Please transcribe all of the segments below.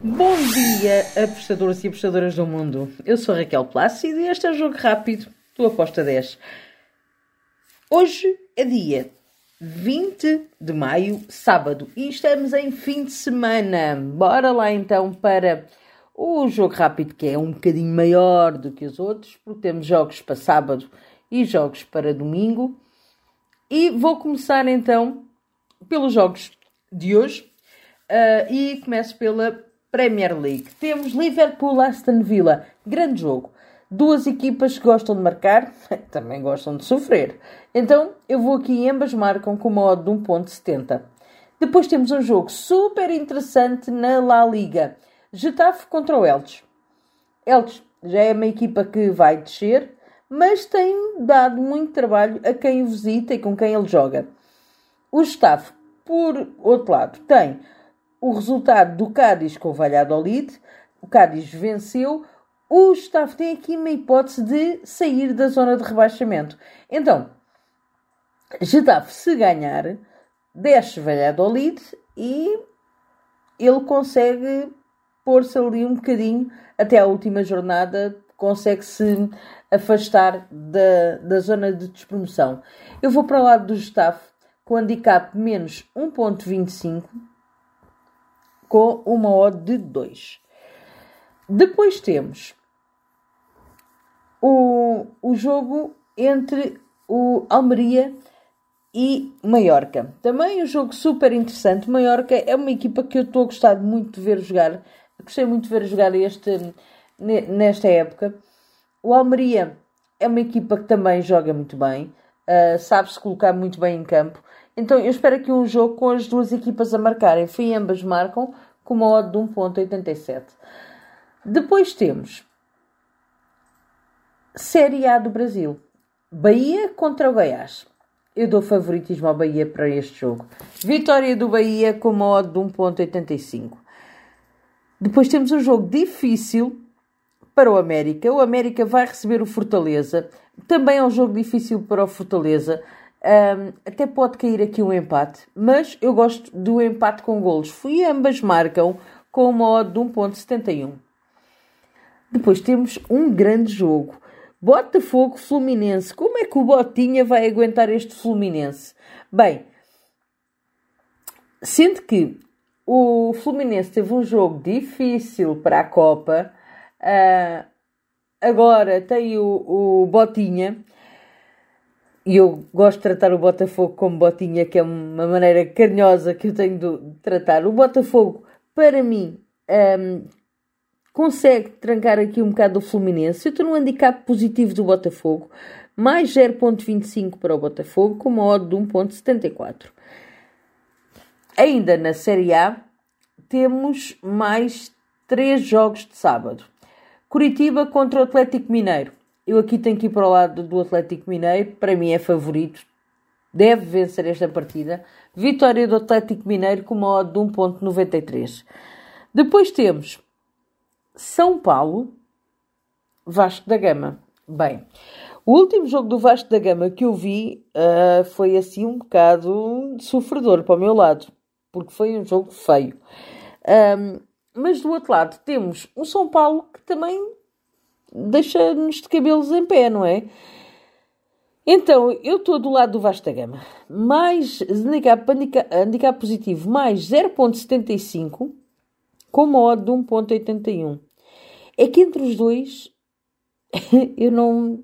Bom dia, apostadores e apostadoras do mundo. Eu sou Raquel Plácido e este é o Jogo Rápido do Aposta 10. Hoje é dia 20 de maio, sábado, e estamos em fim de semana. Bora lá então para o Jogo Rápido, que é um bocadinho maior do que os outros, porque temos jogos para sábado e jogos para domingo. E vou começar então pelos jogos de hoje. Uh, e começo pela Premier League. Temos Liverpool Aston Villa, grande jogo. Duas equipas que gostam de marcar, também gostam de sofrer. Então eu vou aqui e ambas marcam com uma odd de 1.70. Depois temos um jogo super interessante na La Liga. Getafe contra o Elche. Elche já é uma equipa que vai descer, mas tem dado muito trabalho a quem o visita e com quem ele joga. O Getafe, por outro lado, tem o resultado do Cádiz com o Valladolid. O Cádiz venceu. O Gustavo tem aqui uma hipótese de sair da zona de rebaixamento. Então, Getafe, se ganhar, desce Valladolid e ele consegue pôr-se ali um bocadinho até a última jornada, consegue se afastar da, da zona de despromoção. Eu vou para o lado do Getafe com handicap menos 1.25 com uma odd de 2. Depois temos o, o jogo entre o Almeria e Mallorca. Também um jogo super interessante. Mallorca é uma equipa que eu estou a gostar muito de ver jogar. Gostei muito de ver jogar este, nesta época. O Almeria é uma equipa que também joga muito bem, uh, sabe-se colocar muito bem em campo. Então eu espero aqui um jogo com as duas equipas a marcarem. Fim ambas marcam com uma odd de 1.87. Depois temos Série A do Brasil. Bahia contra o Goiás. Eu dou favoritismo ao Bahia para este jogo. Vitória do Bahia com uma odd de 1.85. Depois temos um jogo difícil para o América. O América vai receber o Fortaleza. Também é um jogo difícil para o Fortaleza. Um, até pode cair aqui um empate, mas eu gosto do empate com golos. Fui ambas marcam com uma odd de 1.71. Depois temos um grande jogo. Botafogo Fluminense. Como é que o Botinha vai aguentar este Fluminense? Bem, sendo que o Fluminense teve um jogo difícil para a Copa, uh, agora tem o, o Botinha e eu gosto de tratar o Botafogo como botinha, que é uma maneira carinhosa que eu tenho de tratar. O Botafogo, para mim, um, consegue trancar aqui um bocado o Fluminense. Eu estou no handicap positivo do Botafogo, mais 0.25 para o Botafogo, com uma odd de 1.74. Ainda na Série A, temos mais três jogos de sábado. Curitiba contra o Atlético Mineiro. Eu aqui tenho que ir para o lado do Atlético Mineiro, para mim é favorito, deve vencer esta partida. Vitória do Atlético Mineiro com uma odd de 1.93. Depois temos São Paulo, Vasco da Gama. Bem, o último jogo do Vasco da Gama que eu vi uh, foi assim um bocado sofredor para o meu lado, porque foi um jogo feio. Um, mas do outro lado temos um São Paulo que também deixa-nos de cabelos em pé, não é? Então, eu estou do lado do Vasta Gama. Mais handicap, handicap positivo, mais 0.75, com uma odd de 1.81. É que entre os dois, eu não...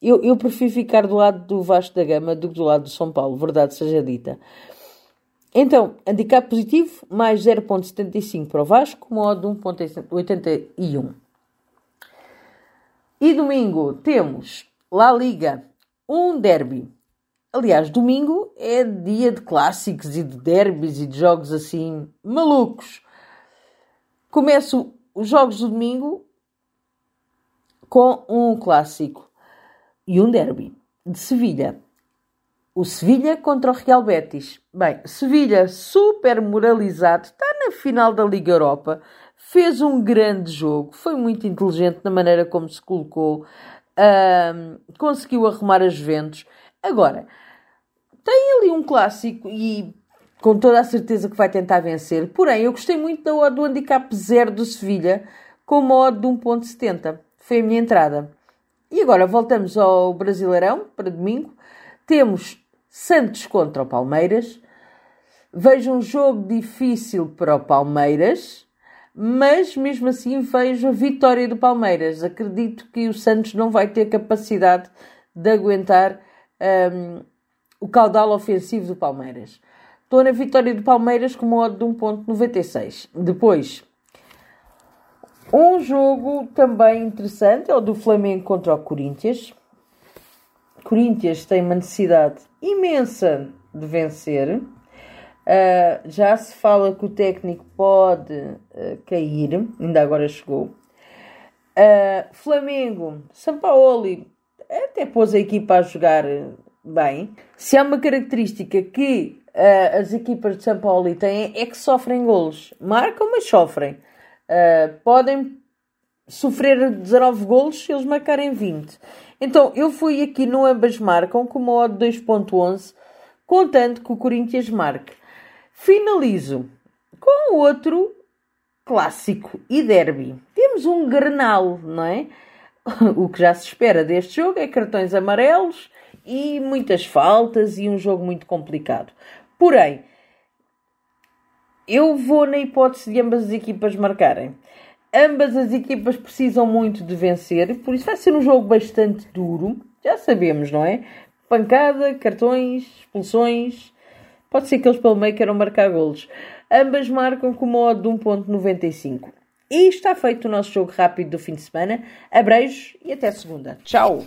Eu, eu prefiro ficar do lado do Vasco da Gama do que do lado do São Paulo, verdade seja dita. Então, handicap positivo, mais 0.75 para o Vasco, com uma odd de 1.81. E domingo temos La Liga, um derby. Aliás, domingo é dia de clássicos e de derbys e de jogos assim malucos. Começo os jogos do domingo com um clássico e um derby de Sevilha. O Sevilha contra o Real Betis. Bem, Sevilha super moralizado, está na final da Liga Europa fez um grande jogo, foi muito inteligente na maneira como se colocou, conseguiu arrumar as ventos. Agora, tem ali um clássico e com toda a certeza que vai tentar vencer. Porém, eu gostei muito da odd do handicap 0 do Sevilha, com uma odd de 1.70. Foi a minha entrada. E agora voltamos ao Brasileirão, para domingo. Temos Santos contra o Palmeiras. Vejo um jogo difícil para o Palmeiras, mas mesmo assim vejo a vitória do Palmeiras. Acredito que o Santos não vai ter capacidade de aguentar um, o caudal ofensivo do Palmeiras. Estou na vitória do Palmeiras com uma odd de 1.96. Depois, um jogo também interessante é o do Flamengo contra o Corinthians. Corinthians tem uma necessidade imensa de vencer. Uh, já se fala que o técnico pode uh, cair, ainda agora chegou. Uh, Flamengo, Sampaoli até pôs a equipa a jogar bem. Se há uma característica que uh, as equipas de São Paulo têm é que sofrem golos. Marcam, mas sofrem. Uh, podem sofrer 19 golos se eles marcarem 20. Então, eu fui aqui no ambas marcam com uma odd 2.11, contando que o Corinthians marque. Finalizo com outro clássico e derby. Temos um Grenal, não é? O que já se espera deste jogo é cartões amarelos e muitas faltas e um jogo muito complicado. Porém, eu vou na hipótese de ambas as equipas marcarem. Ambas as equipas precisam muito de vencer, por isso vai ser um jogo bastante duro. Já sabemos, não é? Pancada, cartões, expulsões. Pode ser que eles pelo meio queiram marcar golos. Ambas marcam com uma odd de 1.95. E está feito o nosso jogo rápido do fim de semana. Abreijos e até segunda. Tchau!